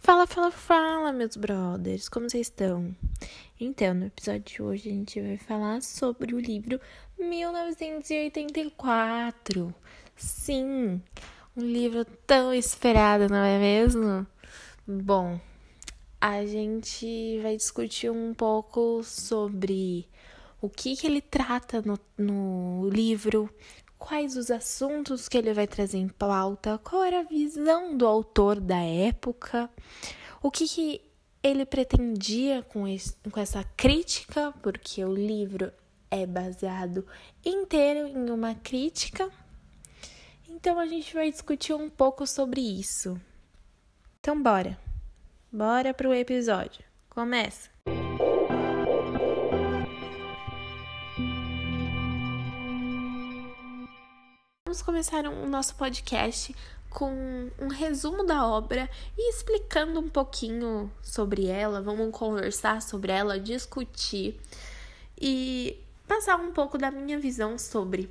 Fala, fala, fala, meus brothers, como vocês estão? Então, no episódio de hoje a gente vai falar sobre o livro 1984. Sim, um livro tão esperado, não é mesmo? Bom, a gente vai discutir um pouco sobre o que, que ele trata no, no livro, quais os assuntos que ele vai trazer em pauta, qual era a visão do autor da época, o que, que ele pretendia com, esse, com essa crítica, porque o livro é baseado inteiro em uma crítica. Então a gente vai discutir um pouco sobre isso. Então bora. Bora pro episódio. Começa. Vamos começar o um, nosso podcast com um resumo da obra e explicando um pouquinho sobre ela. Vamos conversar sobre ela, discutir e passar um pouco da minha visão sobre.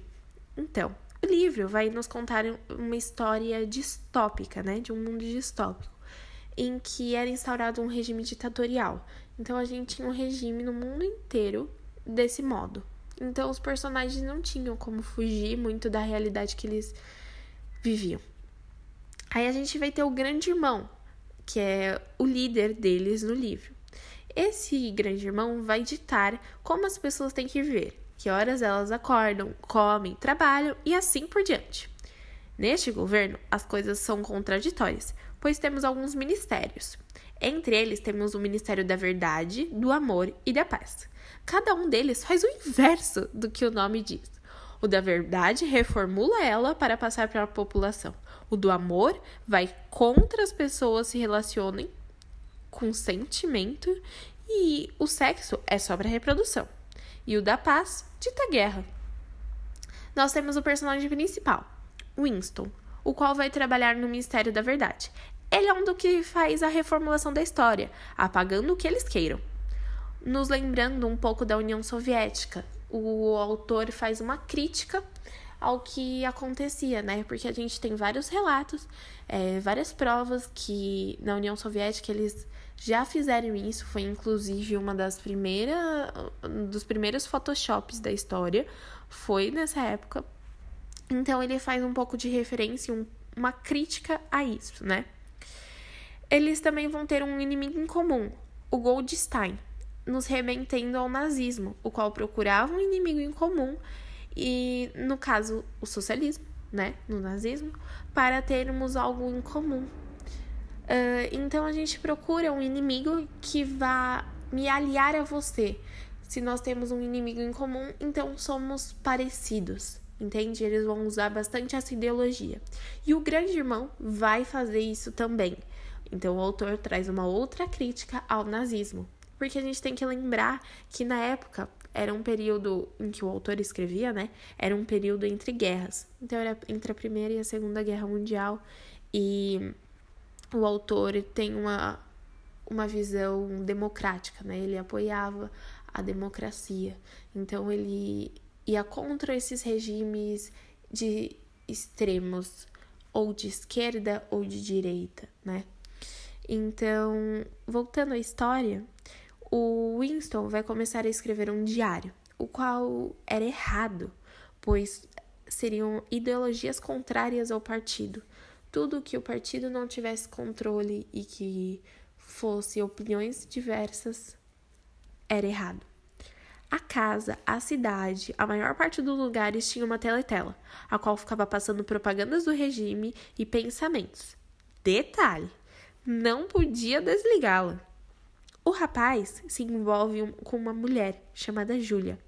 Então, o livro vai nos contar uma história distópica, né, de um mundo distópico, em que era instaurado um regime ditatorial. Então, a gente tinha um regime no mundo inteiro desse modo. Então os personagens não tinham como fugir muito da realidade que eles viviam. Aí a gente vai ter o grande irmão, que é o líder deles no livro. Esse grande irmão vai ditar como as pessoas têm que viver, que horas elas acordam, comem, trabalham e assim por diante. Neste governo, as coisas são contraditórias, pois temos alguns ministérios. Entre eles temos o Ministério da Verdade, do Amor e da Paz. Cada um deles faz o inverso do que o nome diz. O da verdade reformula ela para passar para a população. O do amor vai contra as pessoas se relacionem com sentimento. E o sexo é só para reprodução. E o da paz dita guerra. Nós temos o personagem principal, Winston, o qual vai trabalhar no Ministério da Verdade. Ele é um do que faz a reformulação da história, apagando o que eles queiram nos lembrando um pouco da União Soviética. O autor faz uma crítica ao que acontecia, né? Porque a gente tem vários relatos, é, várias provas que na União Soviética eles já fizeram isso. Foi inclusive uma das primeiras, dos primeiros photoshops da história, foi nessa época. Então ele faz um pouco de referência, um, uma crítica a isso, né? Eles também vão ter um inimigo em comum, o Goldstein nos remetendo ao nazismo, o qual procurava um inimigo em comum e, no caso, o socialismo, né, no nazismo, para termos algo em comum. Uh, então a gente procura um inimigo que vá me aliar a você. Se nós temos um inimigo em comum, então somos parecidos, entende? Eles vão usar bastante essa ideologia. E o grande irmão vai fazer isso também. Então o autor traz uma outra crítica ao nazismo, porque a gente tem que lembrar que na época era um período em que o autor escrevia, né? Era um período entre guerras. Então era entre a Primeira e a Segunda Guerra Mundial e o autor tem uma uma visão democrática, né? Ele apoiava a democracia. Então ele ia contra esses regimes de extremos ou de esquerda ou de direita, né? Então, voltando à história, o Winston vai começar a escrever um diário, o qual era errado, pois seriam ideologias contrárias ao partido. Tudo que o partido não tivesse controle e que fosse opiniões diversas era errado. A casa, a cidade, a maior parte dos lugares tinha uma teletela, a qual ficava passando propagandas do regime e pensamentos. Detalhe: não podia desligá-la. O rapaz se envolve com uma mulher chamada Júlia,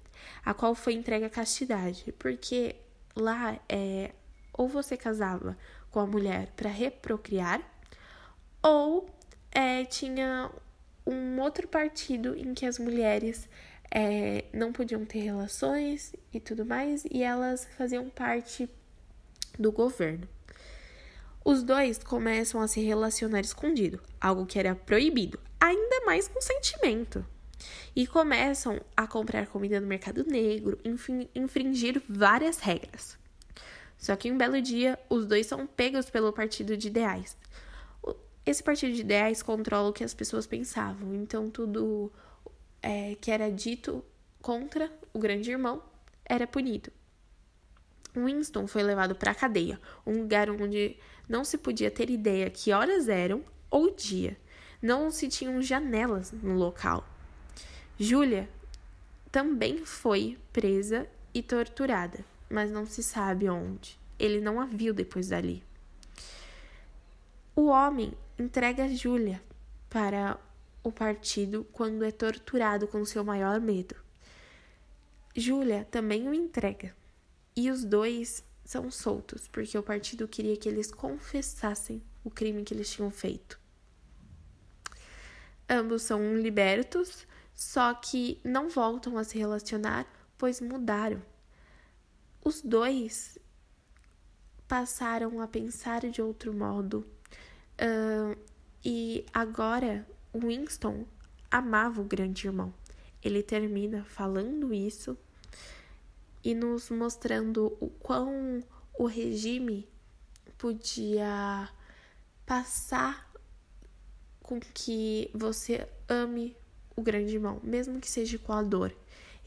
a qual foi entregue à castidade, porque lá é ou você casava com a mulher para reprocriar, ou é, tinha um outro partido em que as mulheres é, não podiam ter relações e tudo mais, e elas faziam parte do governo. Os dois começam a se relacionar escondido, algo que era proibido, ainda mais com sentimento. E começam a comprar comida no mercado negro, enfim, infringir várias regras. Só que um belo dia, os dois são pegos pelo partido de ideais. esse partido de ideais controla o que as pessoas pensavam. Então, tudo é, que era dito contra o grande irmão era punido. Winston foi levado para a cadeia, um lugar onde não se podia ter ideia que horas eram ou dia. Não se tinham janelas no local. Julia também foi presa e torturada, mas não se sabe onde. Ele não a viu depois dali. O homem entrega Júlia para o partido quando é torturado com seu maior medo. Júlia também o entrega. E os dois são soltos, porque o partido queria que eles confessassem o crime que eles tinham feito. Ambos são libertos, só que não voltam a se relacionar, pois mudaram. Os dois passaram a pensar de outro modo. Uh, e agora Winston amava o grande irmão. Ele termina falando isso e nos mostrando o quão o regime podia passar com que você ame o grande irmão, mesmo que seja com a dor.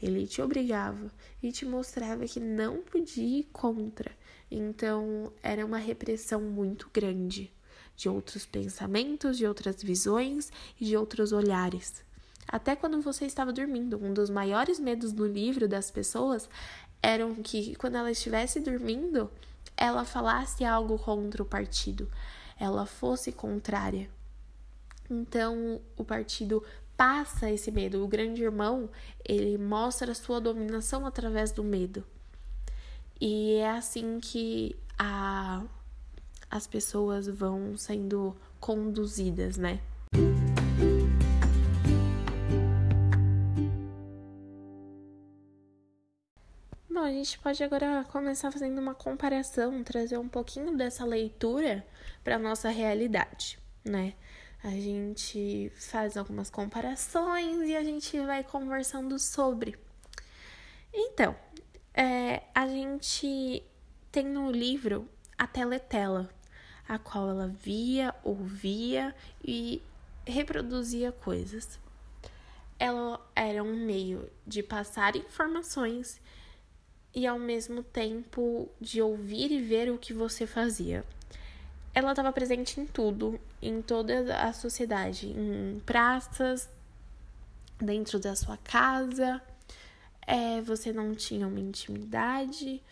Ele te obrigava e te mostrava que não podia ir contra. Então, era uma repressão muito grande de outros pensamentos, de outras visões e de outros olhares. Até quando você estava dormindo, um dos maiores medos do livro das pessoas eram que quando ela estivesse dormindo, ela falasse algo contra o partido, ela fosse contrária. Então, o partido passa esse medo. O grande irmão, ele mostra a sua dominação através do medo. E é assim que a as pessoas vão sendo conduzidas, né? A gente pode agora começar fazendo uma comparação, trazer um pouquinho dessa leitura para nossa realidade, né? A gente faz algumas comparações e a gente vai conversando sobre. Então, é, a gente tem no livro a teletela, a qual ela via, ouvia e reproduzia coisas. Ela era um meio de passar informações e ao mesmo tempo de ouvir e ver o que você fazia. Ela estava presente em tudo, em toda a sociedade, em praças, dentro da sua casa. É, você não tinha uma intimidade,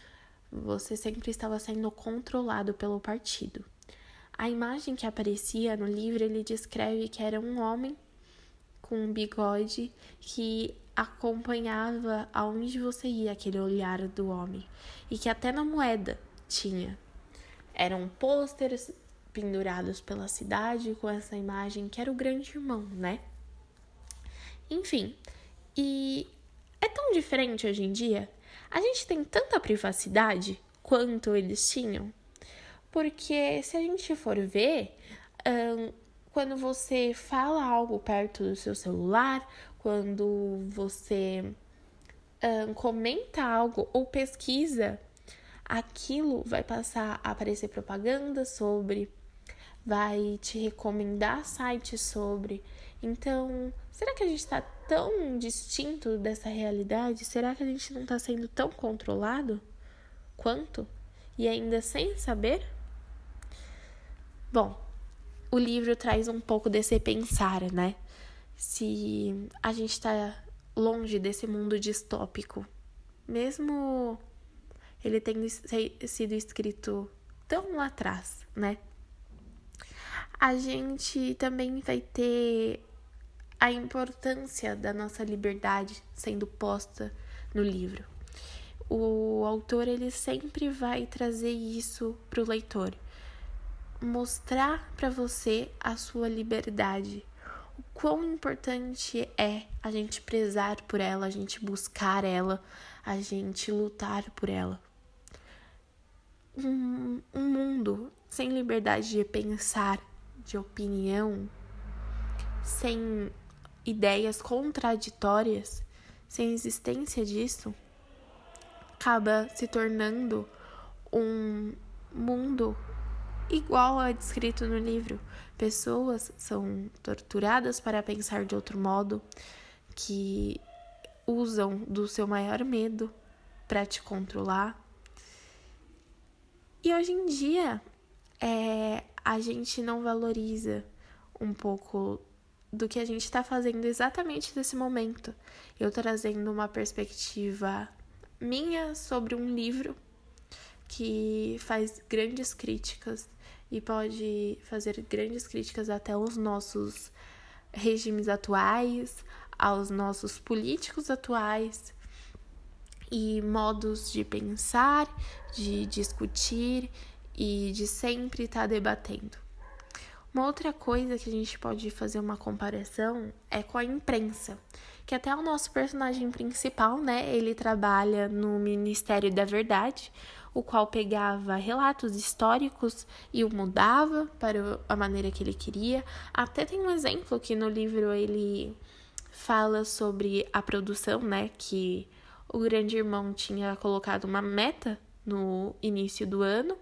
você sempre estava sendo controlado pelo partido. A imagem que aparecia no livro ele descreve que era um homem com um bigode que acompanhava aonde você ia aquele olhar do homem e que até na moeda tinha. Eram pôsteres pendurados pela cidade com essa imagem que era o grande irmão, né? Enfim, e é tão diferente hoje em dia a gente tem tanta privacidade quanto eles tinham? Porque se a gente for ver, um, quando você fala algo perto do seu celular, quando você um, comenta algo ou pesquisa, aquilo vai passar a aparecer propaganda sobre, vai te recomendar sites sobre. Então, será que a gente está tão distinto dessa realidade? Será que a gente não está sendo tão controlado quanto? E ainda sem saber? Bom, o livro traz um pouco desse pensar, né? Se a gente está longe desse mundo distópico, mesmo ele tendo sido escrito tão lá atrás, né? A gente também vai ter a importância da nossa liberdade sendo posta no livro. O autor ele sempre vai trazer isso para o leitor, mostrar para você a sua liberdade, quão importante é a gente prezar por ela, a gente buscar ela, a gente lutar por ela. Um, um mundo sem liberdade de pensar, de opinião, sem ideias contraditórias, sem existência disso, acaba se tornando um mundo igual a descrito no livro. Pessoas são torturadas para pensar de outro modo, que usam do seu maior medo para te controlar. E hoje em dia, é, a gente não valoriza um pouco do que a gente está fazendo exatamente nesse momento. Eu trazendo uma perspectiva minha sobre um livro que faz grandes críticas e pode fazer grandes críticas até aos nossos regimes atuais, aos nossos políticos atuais e modos de pensar, de discutir e de sempre estar tá debatendo. Uma outra coisa que a gente pode fazer uma comparação é com a imprensa, que até o nosso personagem principal, né, ele trabalha no Ministério da Verdade, o qual pegava relatos históricos e o mudava para a maneira que ele queria. Até tem um exemplo que no livro ele fala sobre a produção, né, que o grande irmão tinha colocado uma meta no início do ano,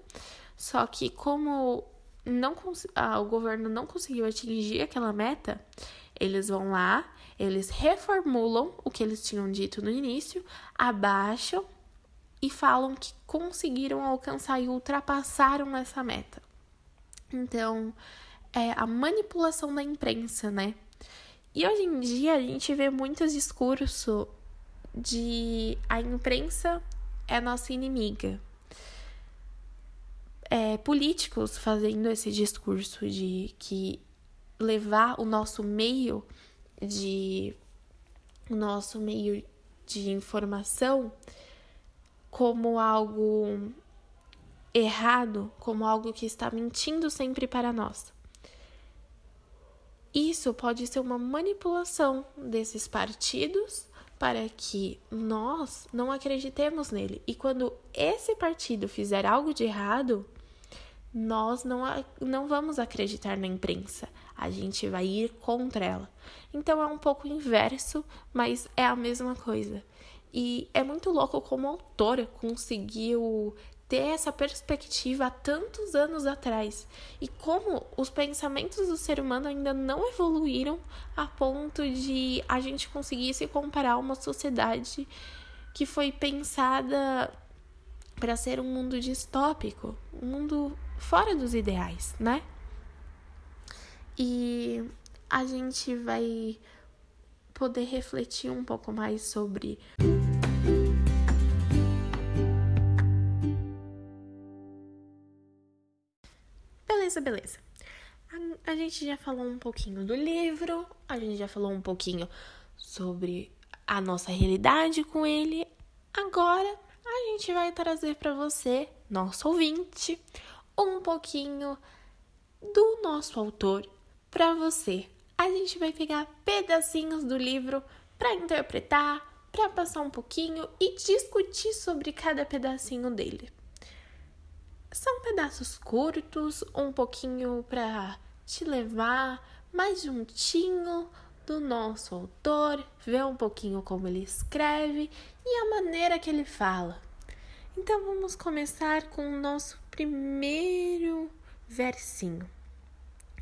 só que como não ah, o governo não conseguiu atingir aquela meta, eles vão lá, eles reformulam o que eles tinham dito no início, abaixam e falam que conseguiram alcançar e ultrapassaram essa meta. Então, é a manipulação da imprensa, né? E hoje em dia a gente vê muitos discursos de a imprensa é nossa inimiga. É, políticos fazendo esse discurso de que levar o nosso meio de o nosso meio de informação como algo errado, como algo que está mentindo sempre para nós. Isso pode ser uma manipulação desses partidos para que nós não acreditemos nele. E quando esse partido fizer algo de errado, nós não, não vamos acreditar na imprensa. A gente vai ir contra ela. Então é um pouco inverso, mas é a mesma coisa. E é muito louco como a autora conseguiu ter essa perspectiva há tantos anos atrás e como os pensamentos do ser humano ainda não evoluíram a ponto de a gente conseguir se comparar a uma sociedade que foi pensada para ser um mundo distópico, um mundo fora dos ideais, né? E a gente vai poder refletir um pouco mais sobre Beleza, beleza. A, a gente já falou um pouquinho do livro, a gente já falou um pouquinho sobre a nossa realidade com ele. Agora a gente vai trazer para você, nosso ouvinte, um pouquinho do nosso autor para você. A gente vai pegar pedacinhos do livro para interpretar, para passar um pouquinho e discutir sobre cada pedacinho dele. São pedaços curtos, um pouquinho para te levar mais juntinho do nosso autor, ver um pouquinho como ele escreve e a maneira que ele fala. Então vamos começar com o nosso primeiro versinho,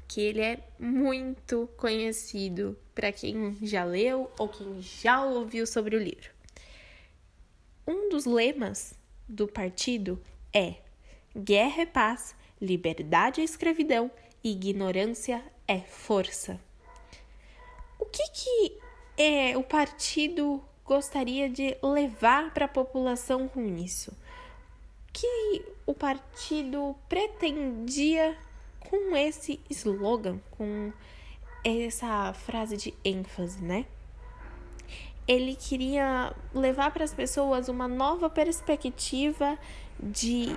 que ele é muito conhecido para quem já leu ou quem já ouviu sobre o livro. Um dos lemas do partido é Guerra é paz, liberdade é escravidão, ignorância é força. O que, que é, o partido gostaria de levar para a população com isso? que o partido pretendia com esse slogan, com essa frase de ênfase, né? Ele queria levar para as pessoas uma nova perspectiva de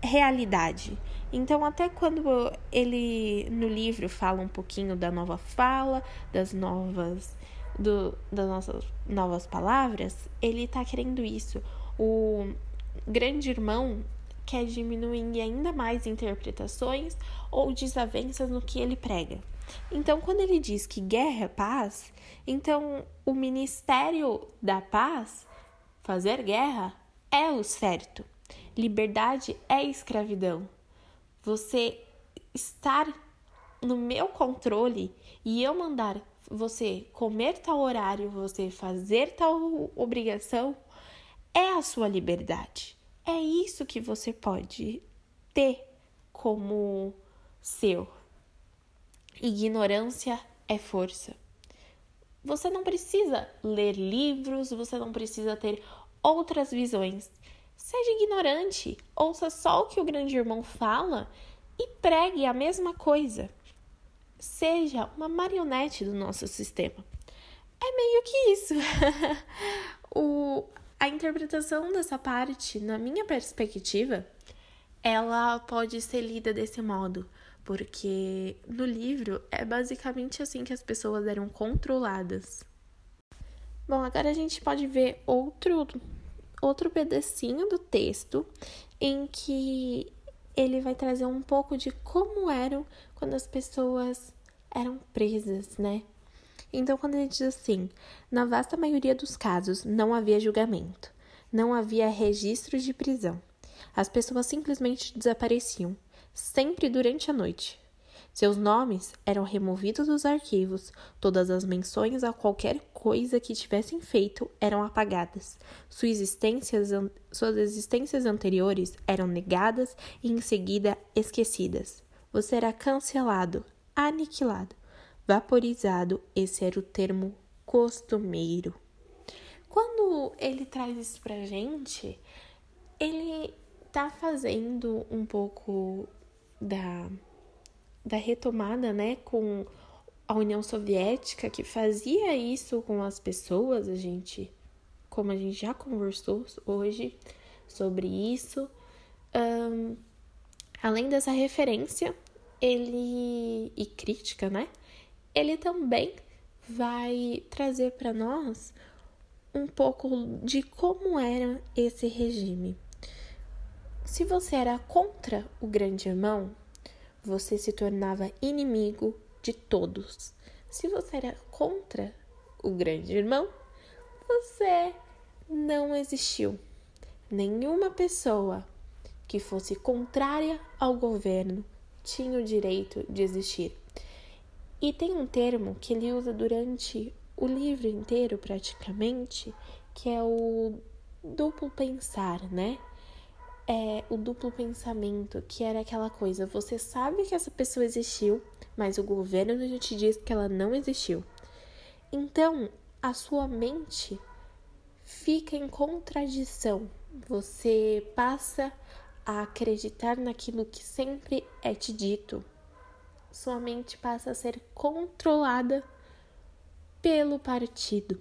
realidade. Então, até quando ele no livro fala um pouquinho da nova fala, das novas do, das nossas novas palavras, ele está querendo isso. O grande irmão quer diminuir ainda mais interpretações ou desavenças no que ele prega. Então, quando ele diz que guerra é paz, então o ministério da paz, fazer guerra, é o certo. Liberdade é escravidão. você estar no meu controle e eu mandar você comer tal horário, você fazer tal obrigação, é a sua liberdade. É isso que você pode ter como seu. Ignorância é força. Você não precisa ler livros, você não precisa ter outras visões. Seja ignorante, ouça só o que o grande irmão fala e pregue a mesma coisa. Seja uma marionete do nosso sistema. É meio que isso. o, a interpretação dessa parte, na minha perspectiva, ela pode ser lida desse modo, porque no livro é basicamente assim que as pessoas eram controladas. Bom, agora a gente pode ver outro outro pedacinho do texto em que ele vai trazer um pouco de como eram quando as pessoas eram presas, né? Então, quando ele diz assim, na vasta maioria dos casos não havia julgamento, não havia registro de prisão. As pessoas simplesmente desapareciam, sempre durante a noite. Seus nomes eram removidos dos arquivos, todas as menções a qualquer coisa que tivessem feito eram apagadas, suas existências, suas existências anteriores eram negadas e em seguida esquecidas. Você era cancelado, aniquilado, vaporizado, esse era o termo costumeiro. Quando ele traz isso pra gente, ele tá fazendo um pouco da, da retomada, né, com a União Soviética, que fazia isso com as pessoas, a gente, como a gente já conversou hoje sobre isso. Um, além dessa referência, ele e crítica, né? Ele também vai trazer para nós um pouco de como era esse regime. Se você era contra o grande irmão, você se tornava inimigo de todos. Se você era contra o grande irmão, você não existiu. Nenhuma pessoa que fosse contrária ao governo tinha o direito de existir. E tem um termo que ele usa durante o livro inteiro, praticamente, que é o duplo pensar, né? é o duplo pensamento, que era aquela coisa: você sabe que essa pessoa existiu, mas o governo te diz que ela não existiu. Então, a sua mente fica em contradição. Você passa a acreditar naquilo que sempre é te dito. Sua mente passa a ser controlada pelo partido.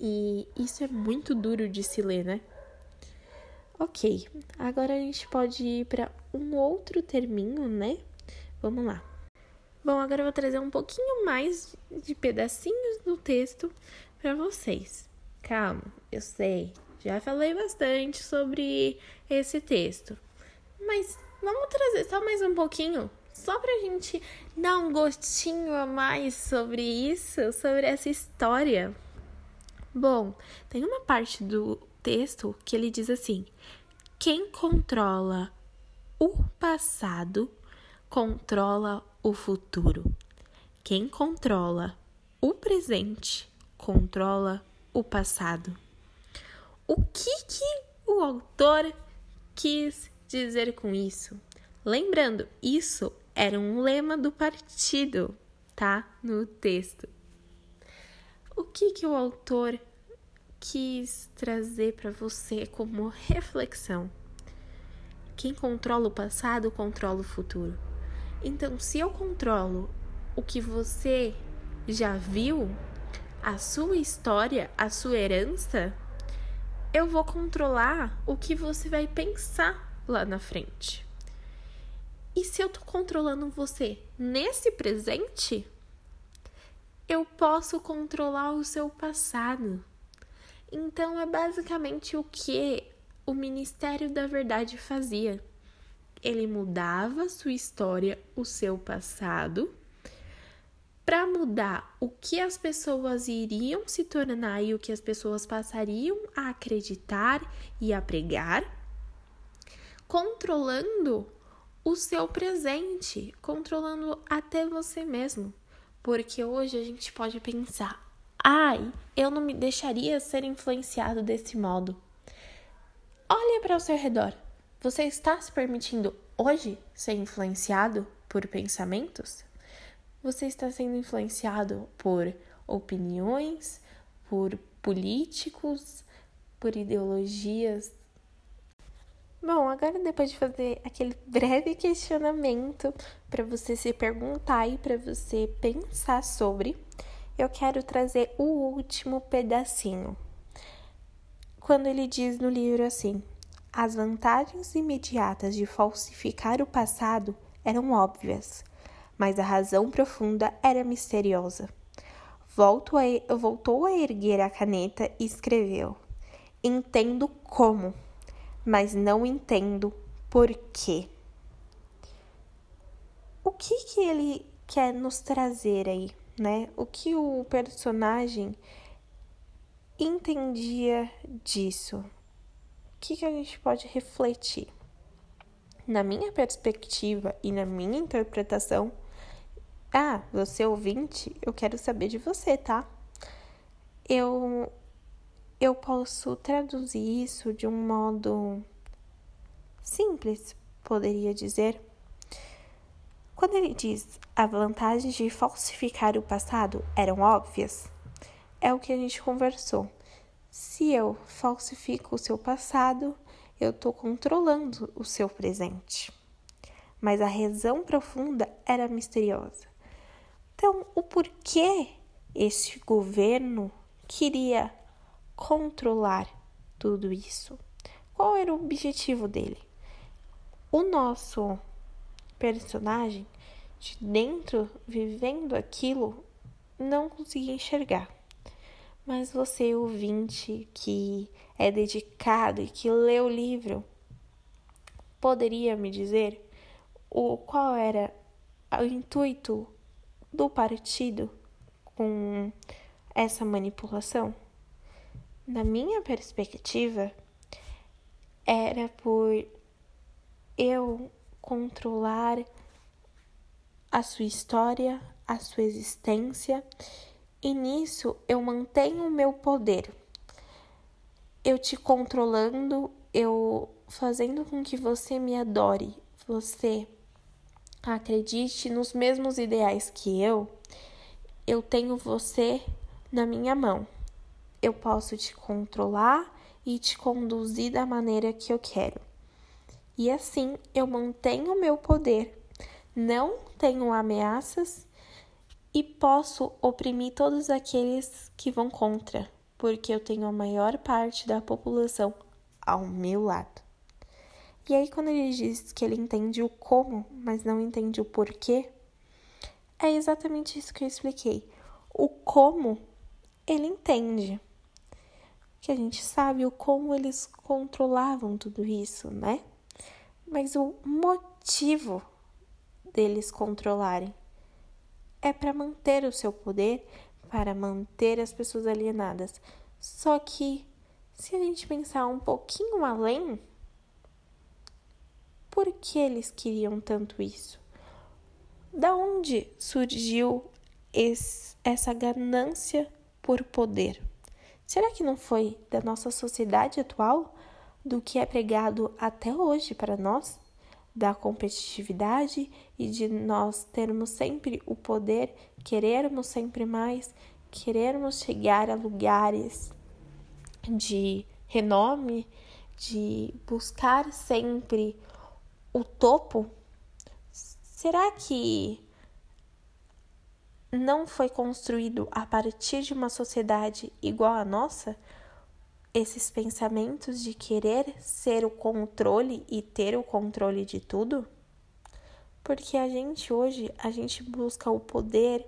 E isso é muito duro de se ler, né? Ok, agora a gente pode ir para um outro terminho, né? Vamos lá. Bom, agora eu vou trazer um pouquinho mais de pedacinhos do texto para vocês. Calma, eu sei, já falei bastante sobre esse texto, mas vamos trazer só mais um pouquinho, só para a gente dar um gostinho a mais sobre isso, sobre essa história. Bom, tem uma parte do texto que ele diz assim: quem controla o passado controla o futuro. Quem controla o presente controla o passado. O que, que o autor quis dizer com isso? Lembrando, isso era um lema do partido, tá? No texto. O que, que o autor quis trazer para você como reflexão. Quem controla o passado controla o futuro. Então, se eu controlo o que você já viu, a sua história, a sua herança, eu vou controlar o que você vai pensar lá na frente. E se eu tô controlando você nesse presente, eu posso controlar o seu passado. Então é basicamente o que o Ministério da Verdade fazia. Ele mudava sua história, o seu passado, para mudar o que as pessoas iriam se tornar e o que as pessoas passariam a acreditar e a pregar, controlando o seu presente, controlando até você mesmo. Porque hoje a gente pode pensar: ai, eu não me deixaria ser influenciado desse modo. Olhe para o seu redor. Você está se permitindo hoje ser influenciado por pensamentos? Você está sendo influenciado por opiniões, por políticos, por ideologias Bom, agora depois de fazer aquele breve questionamento para você se perguntar e para você pensar sobre, eu quero trazer o último pedacinho. Quando ele diz no livro assim: as vantagens imediatas de falsificar o passado eram óbvias, mas a razão profunda era misteriosa. Voltou a, voltou a erguer a caneta e escreveu: Entendo como mas não entendo por quê. O que que ele quer nos trazer aí, né? O que o personagem entendia disso? O que que a gente pode refletir? Na minha perspectiva e na minha interpretação, ah, você ouvinte, eu quero saber de você, tá? Eu eu posso traduzir isso de um modo simples, poderia dizer. Quando ele diz as vantagens de falsificar o passado eram óbvias, é o que a gente conversou. Se eu falsifico o seu passado, eu estou controlando o seu presente. Mas a razão profunda era misteriosa. Então, o porquê este governo queria controlar tudo isso? Qual era o objetivo dele? O nosso personagem, de dentro, vivendo aquilo, não conseguia enxergar. Mas você, ouvinte, que é dedicado e que lê o livro, poderia me dizer o qual era o intuito do partido com essa manipulação? Na minha perspectiva, era por eu controlar a sua história, a sua existência, e nisso eu mantenho o meu poder. Eu te controlando, eu fazendo com que você me adore, você acredite nos mesmos ideais que eu, eu tenho você na minha mão eu posso te controlar e te conduzir da maneira que eu quero. E assim eu mantenho o meu poder, não tenho ameaças e posso oprimir todos aqueles que vão contra, porque eu tenho a maior parte da população ao meu lado. E aí, quando ele diz que ele entende o como, mas não entende o porquê, é exatamente isso que eu expliquei. O como ele entende que a gente sabe o como eles controlavam tudo isso, né? Mas o motivo deles controlarem é para manter o seu poder, para manter as pessoas alienadas. Só que se a gente pensar um pouquinho além, por que eles queriam tanto isso? Da onde surgiu esse, essa ganância por poder? Será que não foi da nossa sociedade atual, do que é pregado até hoje para nós, da competitividade e de nós termos sempre o poder, querermos sempre mais, querermos chegar a lugares de renome, de buscar sempre o topo? Será que não foi construído a partir de uma sociedade igual à nossa, esses pensamentos de querer ser o controle e ter o controle de tudo? Porque a gente hoje, a gente busca o poder,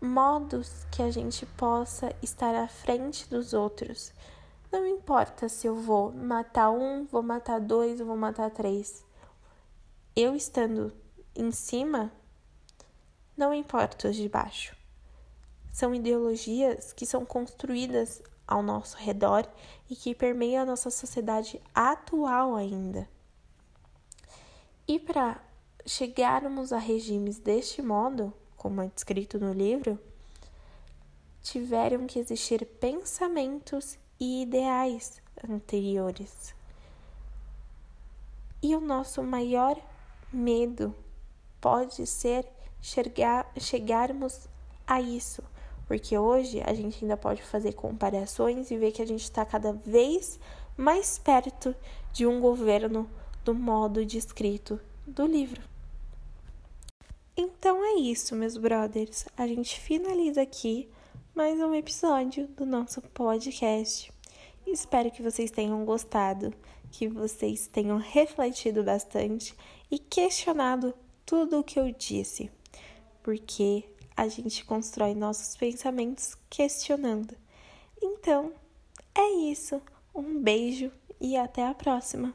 modos que a gente possa estar à frente dos outros. Não importa se eu vou matar um, vou matar dois, vou matar três. Eu estando em cima, não importa os de baixo. São ideologias que são construídas ao nosso redor e que permeiam a nossa sociedade atual ainda. E para chegarmos a regimes deste modo, como é descrito no livro, tiveram que existir pensamentos e ideais anteriores. E o nosso maior medo pode ser chegar, chegarmos a isso, porque hoje a gente ainda pode fazer comparações e ver que a gente está cada vez mais perto de um governo do modo descrito do livro. Então é isso, meus brothers. A gente finaliza aqui mais um episódio do nosso podcast. Espero que vocês tenham gostado, que vocês tenham refletido bastante e questionado tudo o que eu disse, porque a gente constrói nossos pensamentos questionando. Então, é isso. Um beijo e até a próxima!